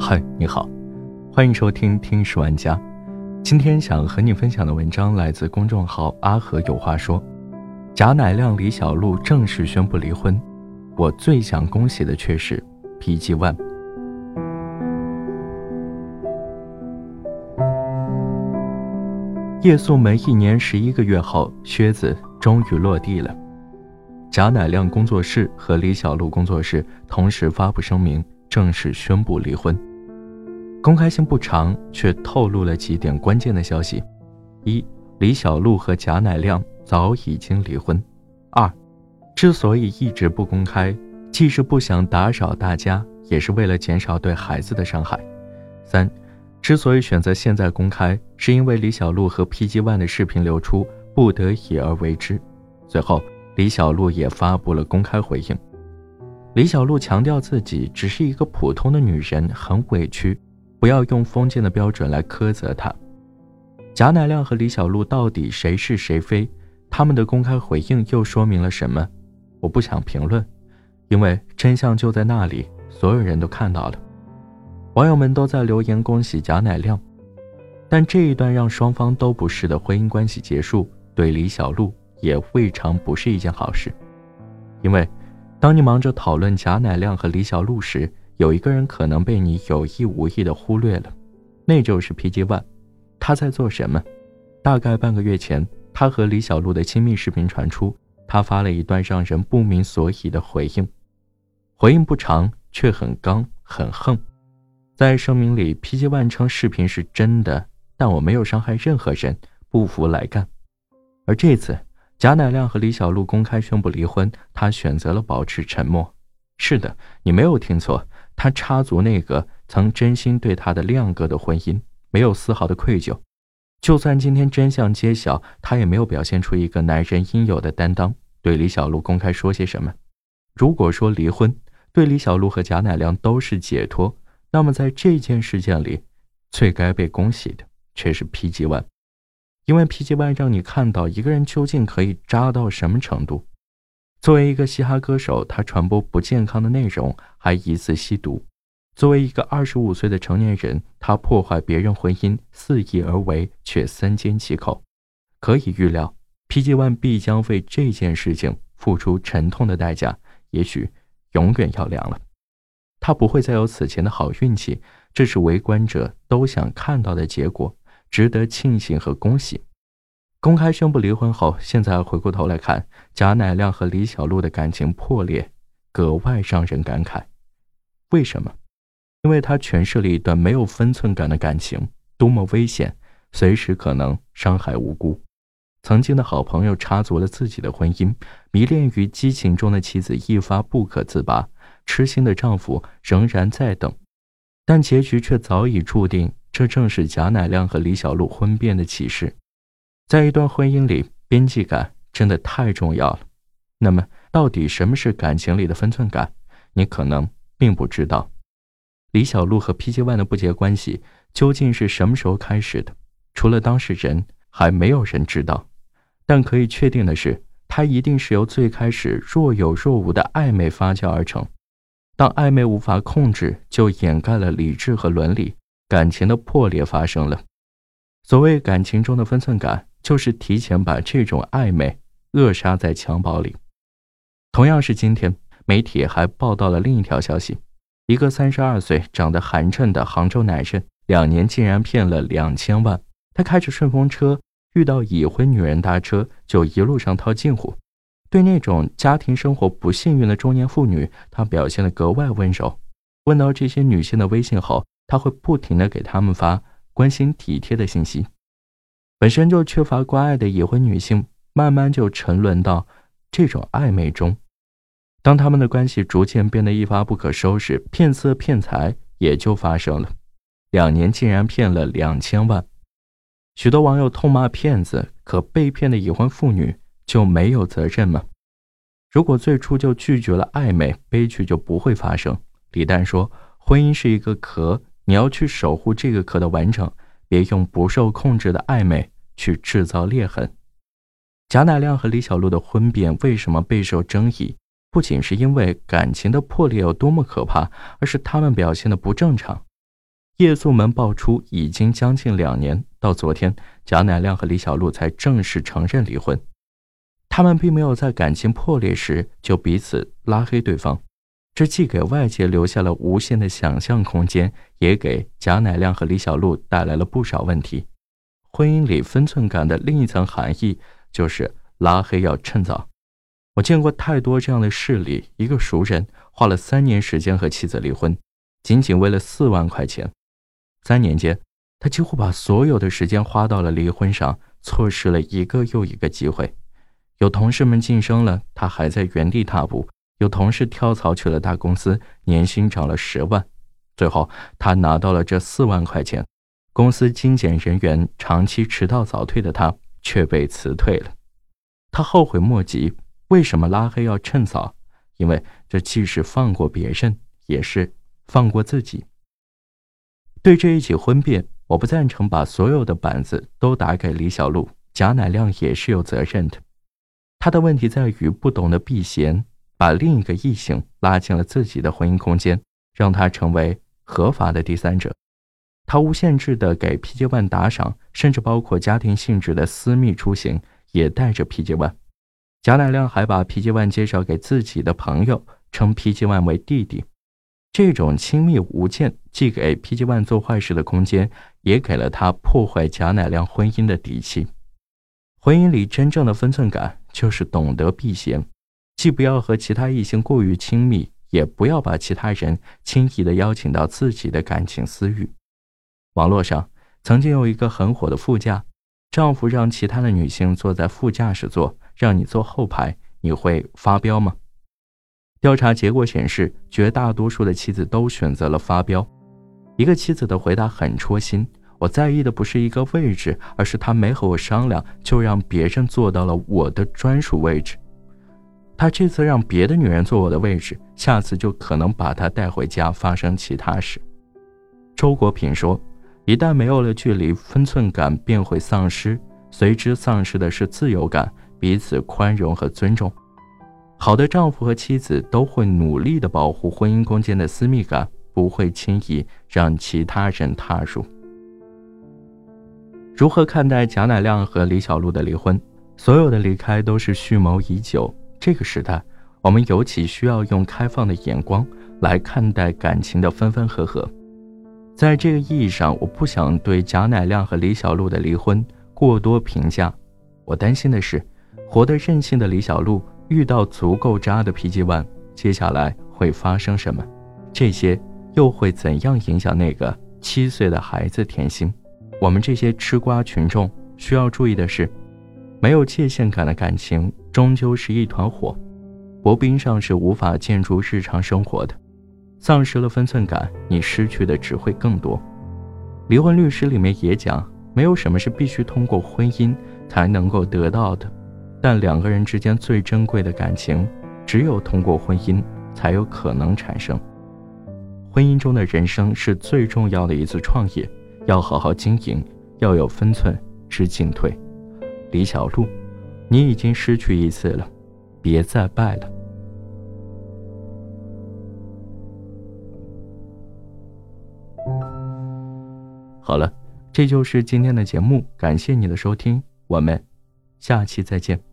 嗨，你好，欢迎收听《听十万家》。今天想和你分享的文章来自公众号“阿和有话说”。贾乃亮、李小璐正式宣布离婚，我最想恭喜的却是 PG One。夜宿门一年十一个月后，靴子终于落地了。贾乃亮工作室和李小璐工作室同时发布声明，正式宣布离婚。公开性不长，却透露了几点关键的消息：一、李小璐和贾乃亮早已经离婚；二、之所以一直不公开，既是不想打扰大家，也是为了减少对孩子的伤害；三、之所以选择现在公开，是因为李小璐和 PG One 的视频流出，不得已而为之。最后。李小璐也发布了公开回应。李小璐强调自己只是一个普通的女人，很委屈，不要用封建的标准来苛责她。贾乃亮和李小璐到底谁是谁非？他们的公开回应又说明了什么？我不想评论，因为真相就在那里，所有人都看到了。网友们都在留言恭喜贾乃亮，但这一段让双方都不是的婚姻关系结束，对李小璐。也未尝不是一件好事，因为，当你忙着讨论贾乃亮和李小璐时，有一个人可能被你有意无意的忽略了，那就是 PG One。他在做什么？大概半个月前，他和李小璐的亲密视频传出，他发了一段让人不明所以的回应，回应不长，却很刚很横。在声明里，PG One 称视频是真的，但我没有伤害任何人，不服来干。而这次。贾乃亮和李小璐公开宣布离婚，他选择了保持沉默。是的，你没有听错，他插足那个曾真心对他的亮哥的婚姻，没有丝毫的愧疚。就算今天真相揭晓，他也没有表现出一个男人应有的担当，对李小璐公开说些什么。如果说离婚对李小璐和贾乃亮都是解脱，那么在这件事件里，最该被恭喜的却是 PG One。因为 PG One 让你看到一个人究竟可以渣到什么程度。作为一个嘻哈歌手，他传播不健康的内容，还疑似吸毒；作为一个二十五岁的成年人，他破坏别人婚姻，肆意而为，却三缄其口。可以预料，PG One 必将为这件事情付出沉痛的代价，也许永远要凉了。他不会再有此前的好运气，这是围观者都想看到的结果。值得庆幸和恭喜。公开宣布离婚后，现在回过头来看，贾乃亮和李小璐的感情破裂，格外让人感慨。为什么？因为他诠释了一段没有分寸感的感情多么危险，随时可能伤害无辜。曾经的好朋友插足了自己的婚姻，迷恋于激情中的妻子一发不可自拔，痴心的丈夫仍然在等，但结局却早已注定。这正是贾乃亮和李小璐婚变的启示。在一段婚姻里，边际感真的太重要了。那么，到底什么是感情里的分寸感？你可能并不知道。李小璐和 PG One 的不洁关系究竟是什么时候开始的？除了当事人，还没有人知道。但可以确定的是，它一定是由最开始若有若无的暧昧发酵而成。当暧昧无法控制，就掩盖了理智和伦理。感情的破裂发生了。所谓感情中的分寸感，就是提前把这种暧昧扼杀在襁褓里。同样是今天，媒体还报道了另一条消息：一个三十二岁、长得寒碜的杭州男生，两年竟然骗了两千万。他开着顺风车，遇到已婚女人搭车，就一路上套近乎。对那种家庭生活不幸运的中年妇女，他表现得格外温柔。问到这些女性的微信后，他会不停的给他们发关心体贴的信息，本身就缺乏关爱的已婚女性，慢慢就沉沦到这种暧昧中。当他们的关系逐渐变得一发不可收拾，骗色骗财也就发生了。两年竟然骗了两千万，许多网友痛骂骗子，可被骗的已婚妇女就没有责任吗？如果最初就拒绝了暧昧，悲剧就不会发生。李诞说：“婚姻是一个壳。”你要去守护这个壳的完整，别用不受控制的暧昧去制造裂痕。贾乃亮和李小璐的婚变为什么备受争议？不仅是因为感情的破裂有多么可怕，而是他们表现的不正常。夜宿门爆出已经将近两年，到昨天，贾乃亮和李小璐才正式承认离婚。他们并没有在感情破裂时就彼此拉黑对方，这既给外界留下了无限的想象空间，也给贾乃亮和李小璐带来了不少问题。婚姻里分寸感的另一层含义就是拉黑要趁早。我见过太多这样的事例：一个熟人花了三年时间和妻子离婚，仅仅为了四万块钱。三年间，他几乎把所有的时间花到了离婚上，错失了一个又一个机会。有同事们晋升了，他还在原地踏步；有同事跳槽去了大公司，年薪涨了十万。最后，他拿到了这四万块钱，公司精简人员，长期迟到早退的他却被辞退了。他后悔莫及。为什么拉黑要趁早？因为这既是放过别人，也是放过自己。对这一起婚变，我不赞成把所有的板子都打给李小璐，贾乃亮也是有责任的。他的问题在于不懂得避嫌，把另一个异性拉进了自己的婚姻空间，让他成为合法的第三者。他无限制的给 PJ One 打赏，甚至包括家庭性质的私密出行也带着 PJ One。贾乃亮还把 PJ One 介绍给自己的朋友，称 PJ One 为弟弟。这种亲密无间，既给 PJ One 做坏事的空间，也给了他破坏贾乃亮婚姻的底气。婚姻里真正的分寸感，就是懂得避嫌，既不要和其他异性过于亲密，也不要把其他人轻易的邀请到自己的感情私域。网络上曾经有一个很火的副驾，丈夫让其他的女性坐在副驾驶座，让你坐后排，你会发飙吗？调查结果显示，绝大多数的妻子都选择了发飙。一个妻子的回答很戳心。我在意的不是一个位置，而是他没和我商量，就让别人坐到了我的专属位置。他这次让别的女人坐我的位置，下次就可能把她带回家发生其他事。周国平说：“一旦没有了距离，分寸感便会丧失，随之丧失的是自由感、彼此宽容和尊重。好的丈夫和妻子都会努力的保护婚姻空间的私密感，不会轻易让其他人踏入。”如何看待贾乃亮和李小璐的离婚？所有的离开都是蓄谋已久。这个时代，我们尤其需要用开放的眼光来看待感情的分分合合。在这个意义上，我不想对贾乃亮和李小璐的离婚过多评价。我担心的是，活得任性的李小璐遇到足够渣的 PG One，接下来会发生什么？这些又会怎样影响那个七岁的孩子甜心？我们这些吃瓜群众需要注意的是，没有界限感的感情终究是一团火，薄冰上是无法建筑日常生活的。丧失了分寸感，你失去的只会更多。离婚律师里面也讲，没有什么是必须通过婚姻才能够得到的，但两个人之间最珍贵的感情，只有通过婚姻才有可能产生。婚姻中的人生是最重要的一次创业。要好好经营，要有分寸，知进退。李小璐，你已经失去一次了，别再败了。好了，这就是今天的节目，感谢你的收听，我们下期再见。